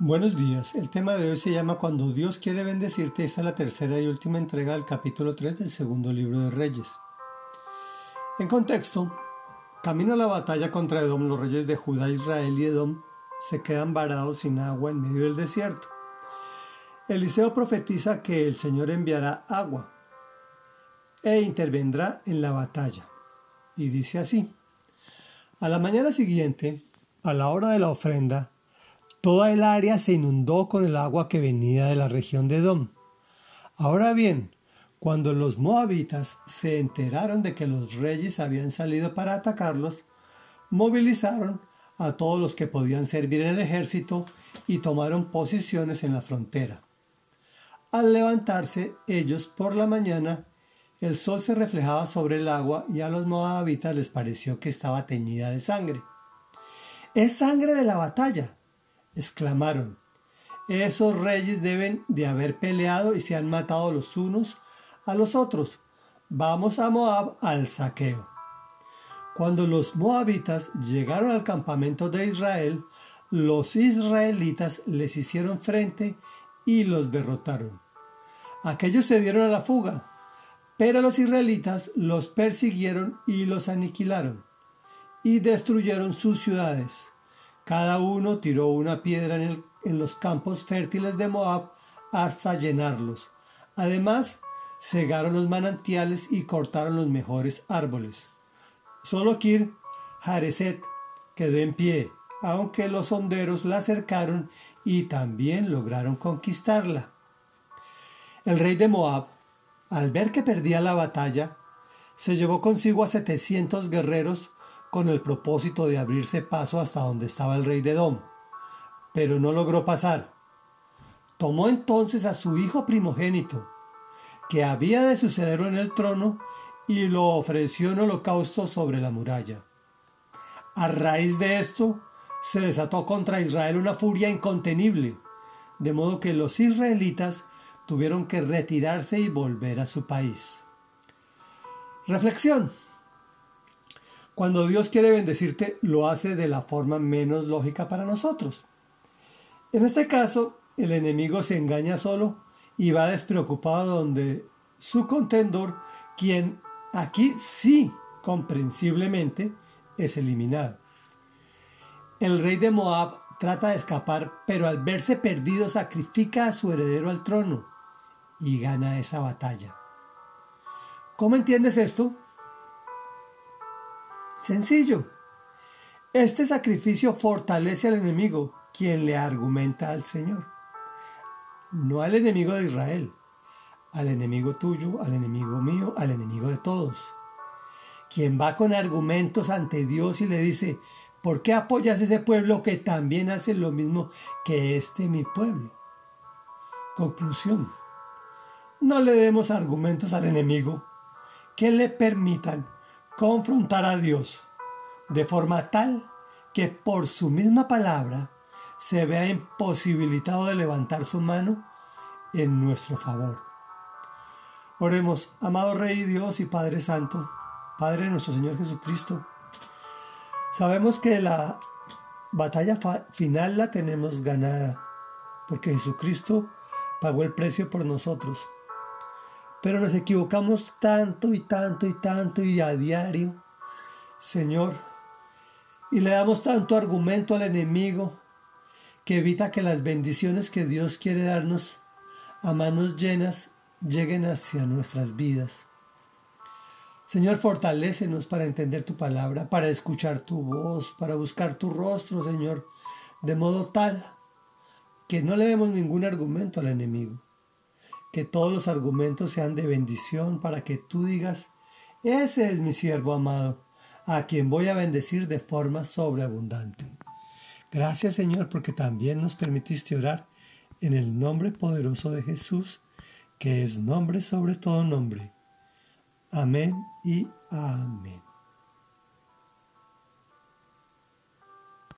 Buenos días, el tema de hoy se llama Cuando Dios quiere bendecirte. Esta es la tercera y última entrega del capítulo 3 del segundo libro de Reyes. En contexto, camino a la batalla contra Edom, los reyes de Judá, Israel y Edom se quedan varados sin agua en medio del desierto. Eliseo profetiza que el Señor enviará agua e intervendrá en la batalla. Y dice así, a la mañana siguiente, a la hora de la ofrenda, Toda el área se inundó con el agua que venía de la región de Edom. Ahora bien, cuando los moabitas se enteraron de que los reyes habían salido para atacarlos, movilizaron a todos los que podían servir en el ejército y tomaron posiciones en la frontera. Al levantarse ellos por la mañana, el sol se reflejaba sobre el agua y a los moabitas les pareció que estaba teñida de sangre. Es sangre de la batalla, exclamaron. Esos reyes deben de haber peleado y se han matado los unos a los otros. Vamos a Moab al saqueo. Cuando los moabitas llegaron al campamento de Israel, los israelitas les hicieron frente y los derrotaron. Aquellos se dieron a la fuga, pero los israelitas los persiguieron y los aniquilaron, y destruyeron sus ciudades. Cada uno tiró una piedra en, los campos fértiles de Moab hasta llenarlos. Además, cegaron los manantiales y cortaron los mejores árboles. Solo Kir Hareset quedó en pie, aunque los honderos la acercaron y también lograron conquistarla. El rey de Moab, al ver que perdía la batalla, se llevó consigo a setecientos guerreros con el propósito de abrirse paso hasta donde estaba el rey de Edom, pero no logró pasar. Tomó entonces a su hijo primogénito, que había de sucederlo en el trono, y lo ofreció en holocausto sobre la muralla. A raíz de esto, se desató contra Israel una furia incontenible, de modo que los israelitas tuvieron que retirarse y volver a su país. Reflexión. Cuando Dios quiere bendecirte, lo hace de la forma menos lógica para nosotros. En este caso, el enemigo se engaña solo y va despreocupado donde su contendor, quien aquí sí, comprensiblemente, es eliminado. El rey de Moab trata de escapar, pero al verse perdido sacrifica a su heredero al trono y gana esa batalla. ¿Cómo entiendes esto? Sencillo. Este sacrificio fortalece al enemigo, quien le argumenta al Señor. No al enemigo de Israel, al enemigo tuyo, al enemigo mío, al enemigo de todos. Quien va con argumentos ante Dios y le dice, ¿por qué apoyas ese pueblo que también hace lo mismo que este mi pueblo? Conclusión. No le demos argumentos al enemigo que le permitan confrontar a Dios de forma tal que por su misma palabra se vea imposibilitado de levantar su mano en nuestro favor. Oremos, amado Rey Dios y Padre Santo, Padre de nuestro Señor Jesucristo. Sabemos que la batalla final la tenemos ganada, porque Jesucristo pagó el precio por nosotros. Pero nos equivocamos tanto y tanto y tanto y a diario, Señor, y le damos tanto argumento al enemigo que evita que las bendiciones que Dios quiere darnos a manos llenas lleguen hacia nuestras vidas. Señor, fortalécenos para entender tu palabra, para escuchar tu voz, para buscar tu rostro, Señor, de modo tal que no le demos ningún argumento al enemigo que todos los argumentos sean de bendición para que tú digas, ese es mi siervo amado, a quien voy a bendecir de forma sobreabundante. Gracias Señor porque también nos permitiste orar en el nombre poderoso de Jesús, que es nombre sobre todo nombre. Amén y amén.